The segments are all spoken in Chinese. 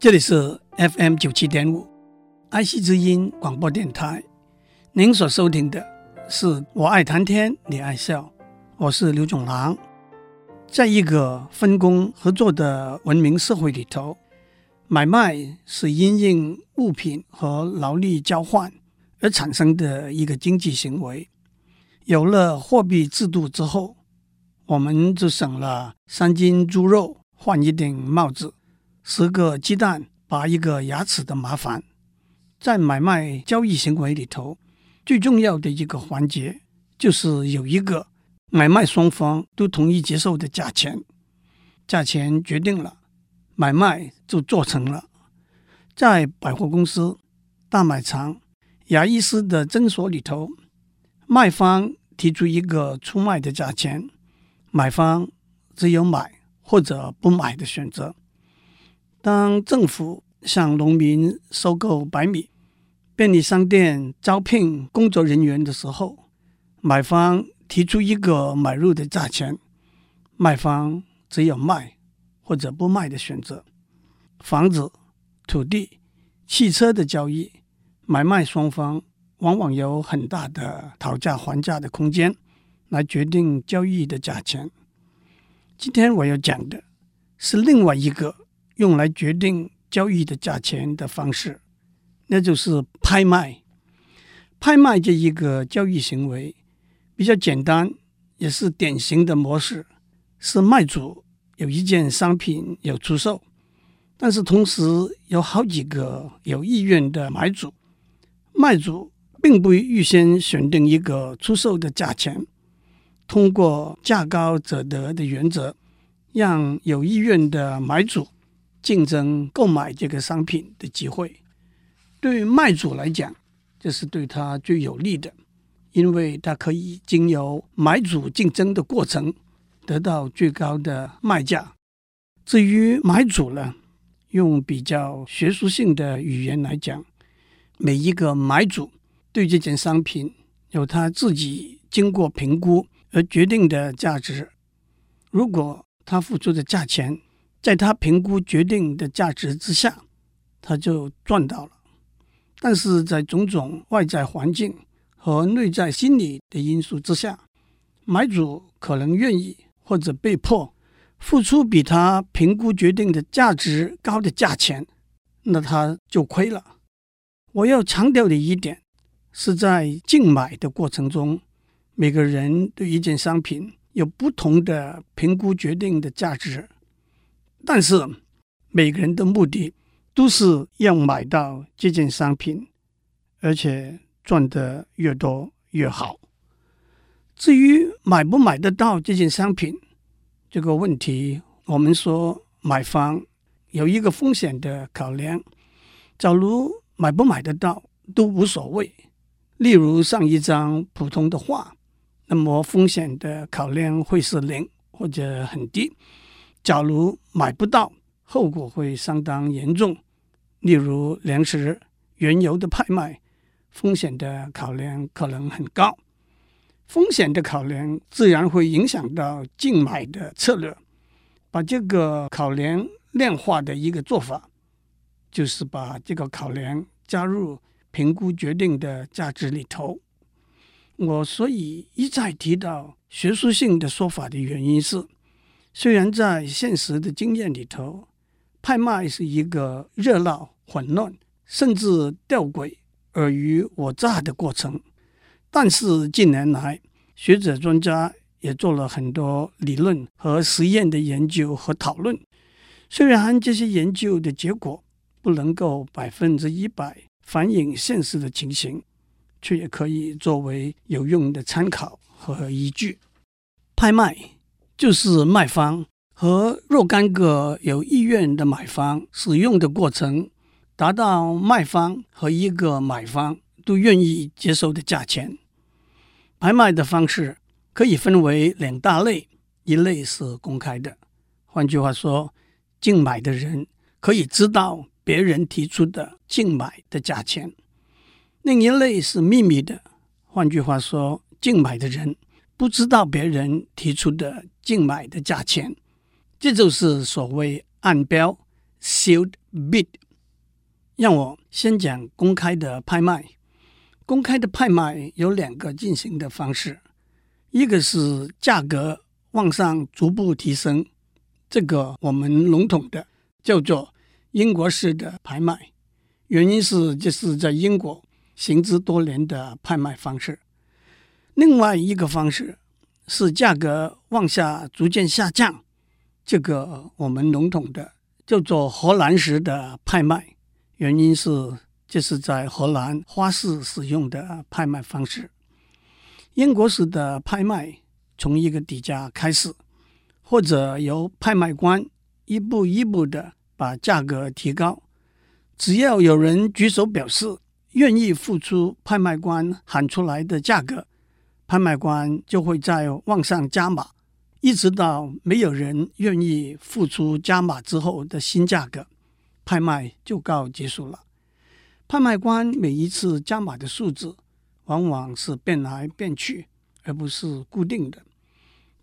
这里是 FM 九七点五，爱惜之音广播电台。您所收听的是我爱谈天，你爱笑，我是刘总郎。在一个分工合作的文明社会里头，买卖是因应物品和劳力交换而产生的一个经济行为。有了货币制度之后，我们就省了三斤猪肉换一顶帽子，十个鸡蛋拔一个牙齿的麻烦。在买卖交易行为里头，最重要的一个环节就是有一个买卖双方都同意接受的价钱，价钱决定了，买卖就做成了。在百货公司、大卖场、牙医师的诊所里头，卖方提出一个出卖的价钱。买方只有买或者不买的选择。当政府向农民收购白米，便利商店招聘工作人员的时候，买方提出一个买入的价钱，卖方只有卖或者不卖的选择。房子、土地、汽车的交易，买卖双方往往有很大的讨价还价的空间。来决定交易的价钱。今天我要讲的是另外一个用来决定交易的价钱的方式，那就是拍卖。拍卖这一个交易行为比较简单，也是典型的模式，是卖主有一件商品有出售，但是同时有好几个有意愿的买主，卖主并不预先选定一个出售的价钱。通过价高者得的原则，让有意愿的买主竞争购买这个商品的机会。对于卖主来讲，这是对他最有利的，因为他可以经由买主竞争的过程得到最高的卖价。至于买主呢，用比较学术性的语言来讲，每一个买主对这件商品有他自己经过评估。而决定的价值，如果他付出的价钱在他评估决定的价值之下，他就赚到了。但是在种种外在环境和内在心理的因素之下，买主可能愿意或者被迫付出比他评估决定的价值高的价钱，那他就亏了。我要强调的一点是在竞买的过程中。每个人对一件商品有不同的评估决定的价值，但是每个人的目的都是要买到这件商品，而且赚得越多越好。至于买不买得到这件商品这个问题，我们说买方有一个风险的考量，假如买不买得到都无所谓。例如上一张普通的画。那么风险的考量会是零或者很低。假如买不到，后果会相当严重。例如粮食、原油的拍卖，风险的考量可能很高。风险的考量自然会影响到竞买的策略。把这个考量量化的一个做法，就是把这个考量加入评估决定的价值里头。我所以一再提到学术性的说法的原因是，虽然在现实的经验里头，拍卖是一个热闹、混乱，甚至吊诡、尔虞我诈的过程，但是近年来，学者专家也做了很多理论和实验的研究和讨论。虽然这些研究的结果不能够百分之一百反映现实的情形。却也可以作为有用的参考和依据。拍卖就是卖方和若干个有意愿的买方使用的过程，达到卖方和一个买方都愿意接受的价钱。拍卖的方式可以分为两大类，一类是公开的，换句话说，竞买的人可以知道别人提出的竞买的价钱。另一类是秘密的，换句话说，竞买的人不知道别人提出的竞买的价钱，这就是所谓暗标 s e a l d bid。让我先讲公开的拍卖。公开的拍卖有两个进行的方式，一个是价格往上逐步提升，这个我们笼统的叫做英国式的拍卖。原因是这是在英国行之多年的拍卖方式。另外一个方式是价格往下逐渐下降，这个我们笼统的叫做荷兰式的拍卖。原因是这是在荷兰花市使用的拍卖方式。英国式的拍卖从一个底价开始，或者由拍卖官一步一步的把价格提高。只要有人举手表示愿意付出拍卖官喊出来的价格，拍卖官就会在往上加码，一直到没有人愿意付出加码之后的新价格，拍卖就告结束了。拍卖官每一次加码的数字往往是变来变去，而不是固定的。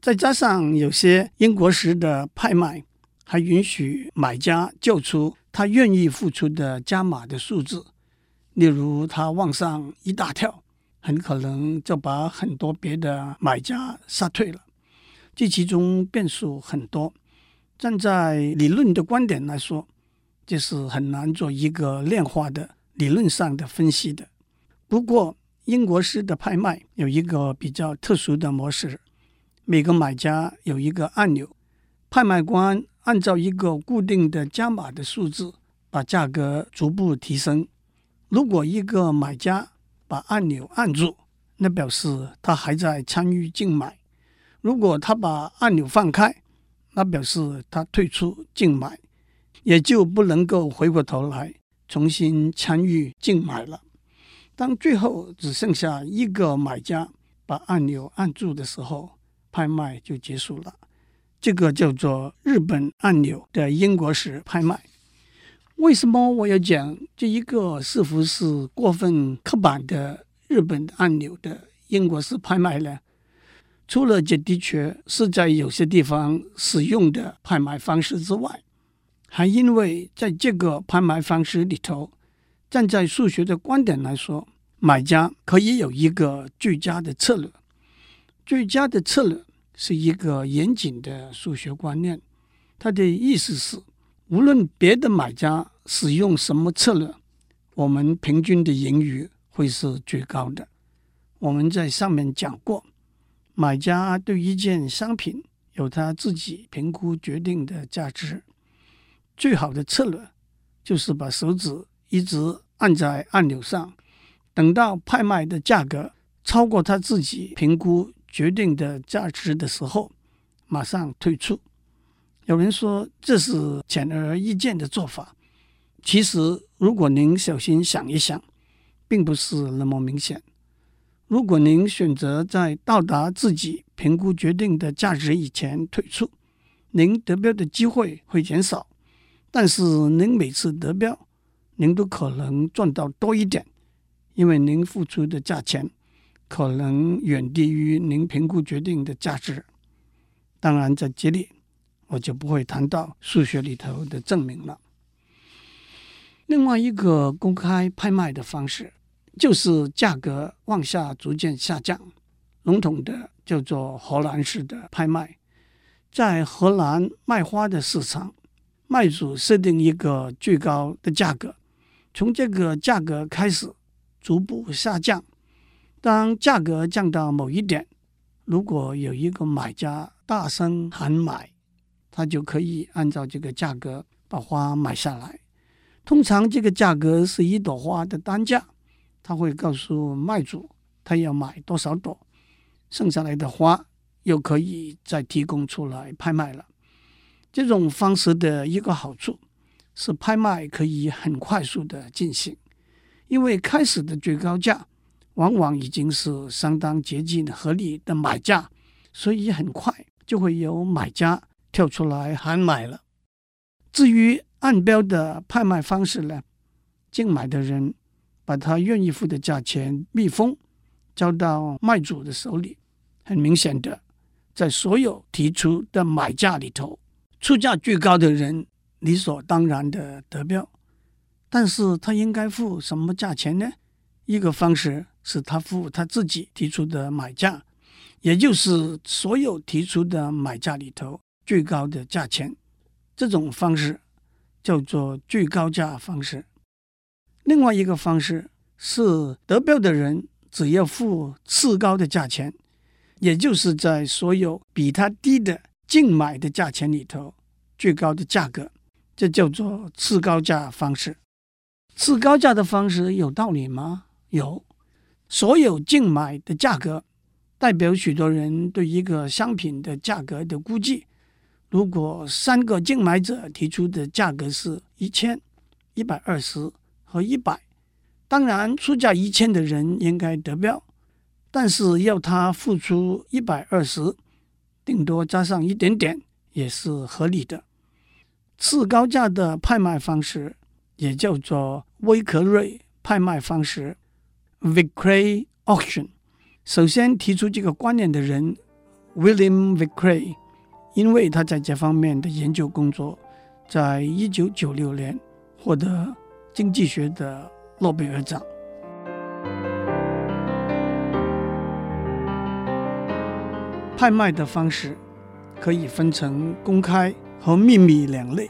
再加上有些英国式的拍卖还允许买家叫出。他愿意付出的加码的数字，例如他往上一大跳，很可能就把很多别的买家杀退了。这其中变数很多，站在理论的观点来说，这是很难做一个量化的理论上的分析的。不过，英国式的拍卖有一个比较特殊的模式，每个买家有一个按钮，拍卖官。按照一个固定的加码的数字，把价格逐步提升。如果一个买家把按钮按住，那表示他还在参与竞买；如果他把按钮放开，那表示他退出竞买，也就不能够回过头来重新参与竞买了。当最后只剩下一个买家把按钮按住的时候，拍卖就结束了。这个叫做日本按钮的英国式拍卖。为什么我要讲这一个似乎是过分刻板的日本按钮的英国式拍卖呢？除了这的确是在有些地方使用的拍卖方式之外，还因为在这个拍卖方式里头，站在数学的观点来说，买家可以有一个最佳的策略，最佳的策略。是一个严谨的数学观念，它的意思是，无论别的买家使用什么策略，我们平均的盈余会是最高的。我们在上面讲过，买家对一件商品有他自己评估决定的价值，最好的策略就是把手指一直按在按钮上，等到拍卖的价格超过他自己评估。决定的价值的时候，马上退出。有人说这是显而易见的做法，其实如果您小心想一想，并不是那么明显。如果您选择在到达自己评估决定的价值以前退出，您得标的机会会减少，但是您每次得标，您都可能赚到多一点，因为您付出的价钱。可能远低于您评估决定的价值。当然，在这里我就不会谈到数学里头的证明了。另外一个公开拍卖的方式，就是价格往下逐渐下降，笼统的叫做荷兰式的拍卖。在荷兰卖花的市场，卖主设定一个最高的价格，从这个价格开始逐步下降。当价格降到某一点，如果有一个买家大声喊买，他就可以按照这个价格把花买下来。通常这个价格是一朵花的单价，他会告诉卖主他要买多少朵，剩下来的花又可以再提供出来拍卖了。这种方式的一个好处是拍卖可以很快速的进行，因为开始的最高价。往往已经是相当接近合理的买价，所以很快就会有买家跳出来喊买了。至于按标的拍卖方式呢，竞买的人把他愿意付的价钱密封，交到卖主的手里。很明显的，在所有提出的买价里头，出价最高的人理所当然的得标，但是他应该付什么价钱呢？一个方式是他付他自己提出的买价，也就是所有提出的买价里头最高的价钱。这种方式叫做最高价方式。另外一个方式是得标的人只要付次高的价钱，也就是在所有比他低的竞买的价钱里头最高的价格，这叫做次高价方式。次高价的方式有道理吗？有。所有竞买的价格代表许多人对一个商品的价格的估计。如果三个竞买者提出的价格是一千、一百二十。和一百，当然出价一千的人应该得标，但是要他付出一百二十，顶多加上一点点也是合理的。次高价的拍卖方式也叫做威克瑞拍卖方式 （Vickrey Auction）。首先提出这个观念的人 William Vickrey，因为他在这方面的研究工作，在一九九六年获得。经济学的诺贝尔奖。拍卖的方式可以分成公开和秘密两类。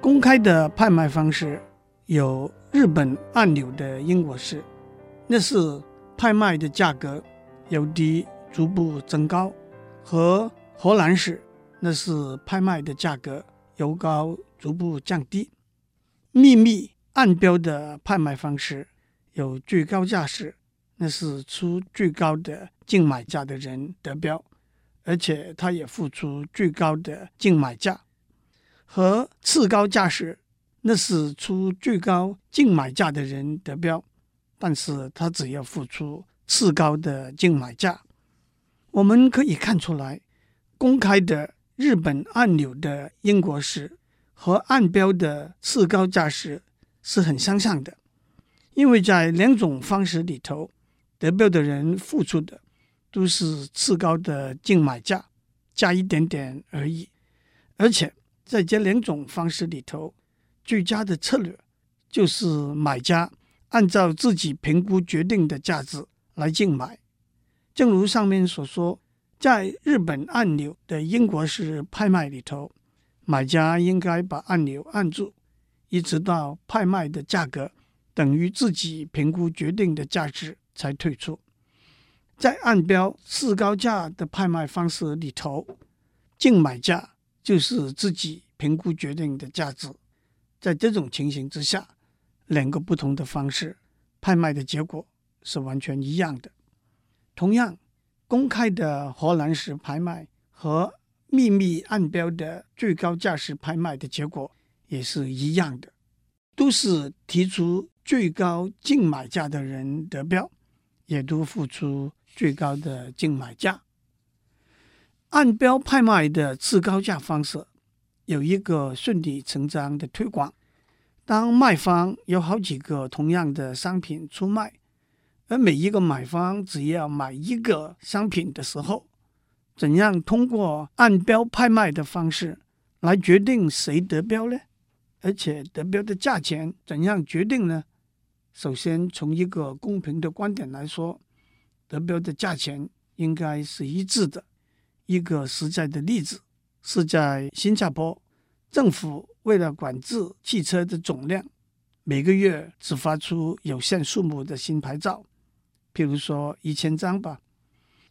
公开的拍卖方式有日本按钮的英国式，那是拍卖的价格由低逐步增高；和荷兰式，那是拍卖的价格由高逐步降低。秘密。暗标的拍卖方式有最高价式，那是出最高的竞买价的人得标，而且他也付出最高的竞买价；和次高价式，那是出最高竞买价的人得标，但是他只要付出次高的竞买价。我们可以看出来，公开的日本按钮的英国式和暗标的次高价式。是很相像的，因为在两种方式里头，得标的人付出的都是次高的竞买价，加一点点而已。而且在这两种方式里头，最佳的策略就是买家按照自己评估决定的价值来竞买。正如上面所说，在日本按钮的英国式拍卖里头，买家应该把按钮按住。一直到拍卖的价格等于自己评估决定的价值才退出。在按标次高价的拍卖方式里头，竞买价就是自己评估决定的价值。在这种情形之下，两个不同的方式拍卖的结果是完全一样的。同样，公开的荷兰式拍卖和秘密暗标的最高价式拍卖的结果。也是一样的，都是提出最高竞买价的人得标，也都付出最高的竞买价。按标拍卖的次高价方式有一个顺理成章的推广：当卖方有好几个同样的商品出卖，而每一个买方只要买一个商品的时候，怎样通过按标拍卖的方式来决定谁得标呢？而且得标的价钱怎样决定呢？首先，从一个公平的观点来说，得标的价钱应该是一致的。一个实在的例子是在新加坡，政府为了管制汽车的总量，每个月只发出有限数目的新牌照，譬如说一千张吧。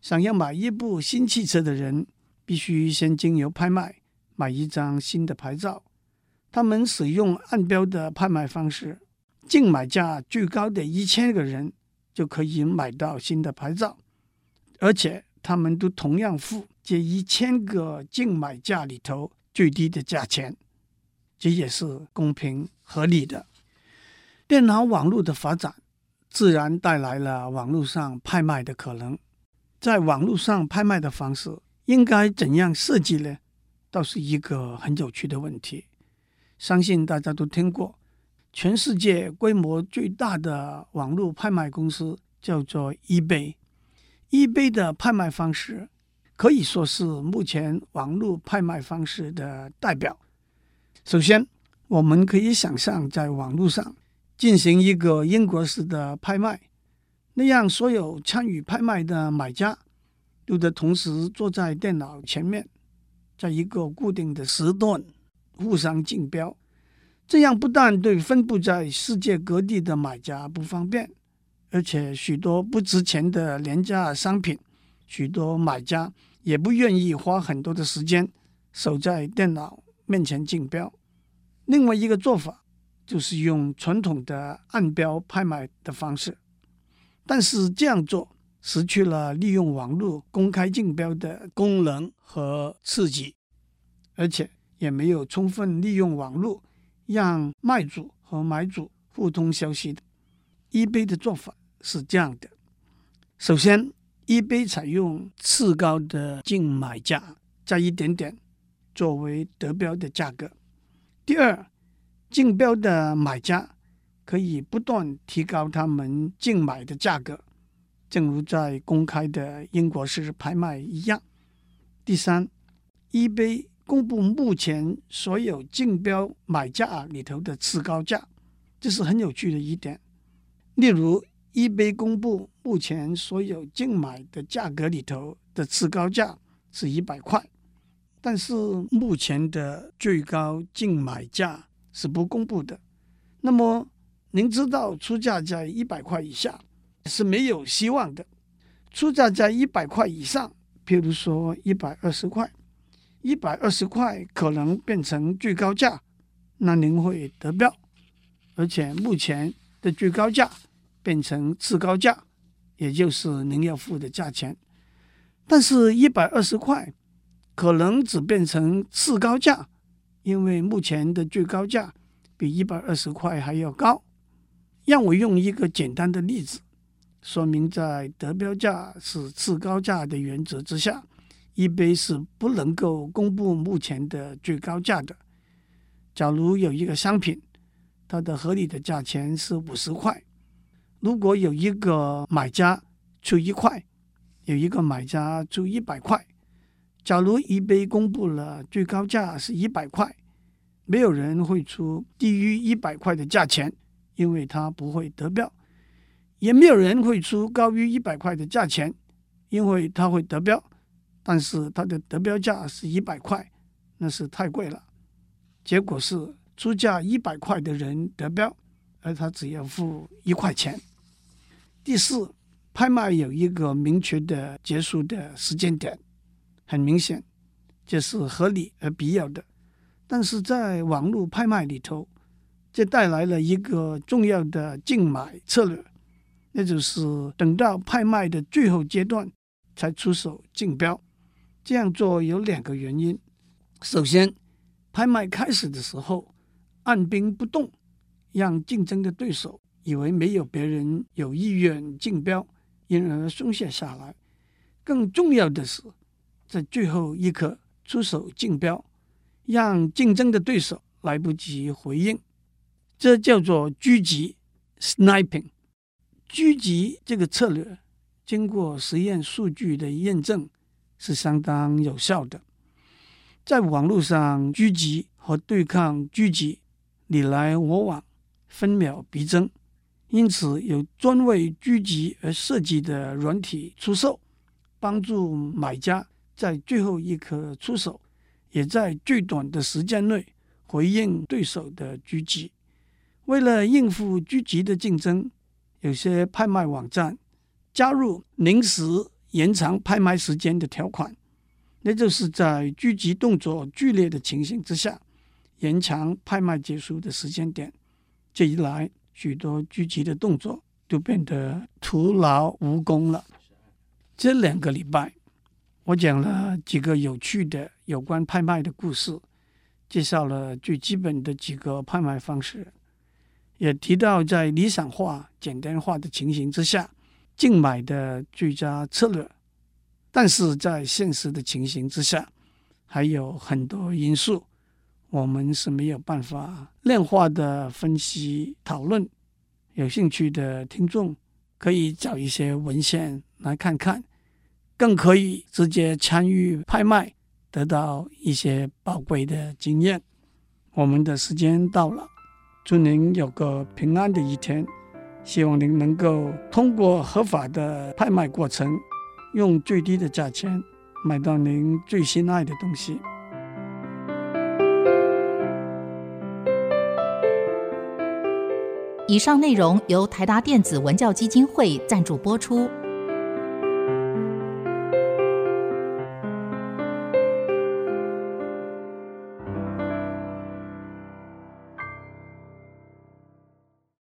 想要买一部新汽车的人，必须先经由拍卖买一张新的牌照。他们使用按标的拍卖方式，竞买价最高的一千个人就可以买到新的牌照，而且他们都同样付这一千个竞买价里头最低的价钱，这也是公平合理的。电脑网络的发展自然带来了网络上拍卖的可能，在网络上拍卖的方式应该怎样设计呢？倒是一个很有趣的问题。相信大家都听过，全世界规模最大的网络拍卖公司叫做 eBay。eBay 的拍卖方式可以说是目前网络拍卖方式的代表。首先，我们可以想象在网络上进行一个英国式的拍卖，那样所有参与拍卖的买家都得同时坐在电脑前面，在一个固定的时段互相竞标。这样不但对分布在世界各地的买家不方便，而且许多不值钱的廉价商品，许多买家也不愿意花很多的时间守在电脑面前竞标。另外一个做法就是用传统的按标拍卖的方式，但是这样做失去了利用网络公开竞标的功能和刺激，而且也没有充分利用网络让卖主和买主互通消息的。eBay 的做法是这样的：首先，eBay 采用次高的竞买价，加一点点作为得标的价格。第二，竞标的买家可以不断提高他们竞买的价格，正如在公开的英国式拍卖一样。第三，eBay 公布目前所有竞标买价里头的次高价，这是很有趣的一点。例如，eBay 公布目前所有竞买的价格里头的次高价是一百块。但是目前的最高竞买价是不公布的。那么您知道出价在一百块以下是没有希望的。出价在一百块以上，譬如说一百二十块，一百二十块可能变成最高价，那您会得标。而且目前的最高价变成次高价，也就是您要付的价钱。但是，一百二十块。可能只变成次高价，因为目前的最高价比一百二十块还要高。让我用一个简单的例子说明，在得标价是次高价的原则之下一杯是不能够公布目前的最高价的。假如有一个商品，它的合理的价钱是五十块，如果有一个买家出一块，有一个买家出一百块。假如 eBay 公布了最高价是一百块，没有人会出低于一百块的价钱，因为他不会得标；也没有人会出高于一百块的价钱，因为他会得标。但是他的得标价是一百块，那是太贵了。结果是出价一百块的人得标，而他只要付一块钱。第四，拍卖有一个明确的结束的时间点。很明显，这是合理而必要的。但是在网络拍卖里头，这带来了一个重要的竞买策略，那就是等到拍卖的最后阶段才出手竞标。这样做有两个原因：首先，拍卖开始的时候按兵不动，让竞争的对手以为没有别人有意愿竞标，因而松懈下来。更重要的是，在最后一刻出手竞标，让竞争的对手来不及回应，这叫做狙击 （sniping）。狙击这个策略经过实验数据的验证是相当有效的。在网络上狙击和对抗狙击，你来我往，分秒必争，因此有专为狙击而设计的软体出售，帮助买家。在最后一刻出手，也在最短的时间内回应对手的狙击。为了应付狙击的竞争，有些拍卖网站加入临时延长拍卖时间的条款，那就是在狙击动作剧烈的情形之下，延长拍卖结束的时间点。这一来，许多狙击的动作就变得徒劳无功了。这两个礼拜。我讲了几个有趣的有关拍卖的故事，介绍了最基本的几个拍卖方式，也提到在理想化、简单化的情形之下，竞买的最佳策略。但是在现实的情形之下，还有很多因素，我们是没有办法量化的分析讨论。有兴趣的听众可以找一些文献来看看。更可以直接参与拍卖，得到一些宝贵的经验。我们的时间到了，祝您有个平安的一天。希望您能够通过合法的拍卖过程，用最低的价钱买到您最心爱的东西。以上内容由台达电子文教基金会赞助播出。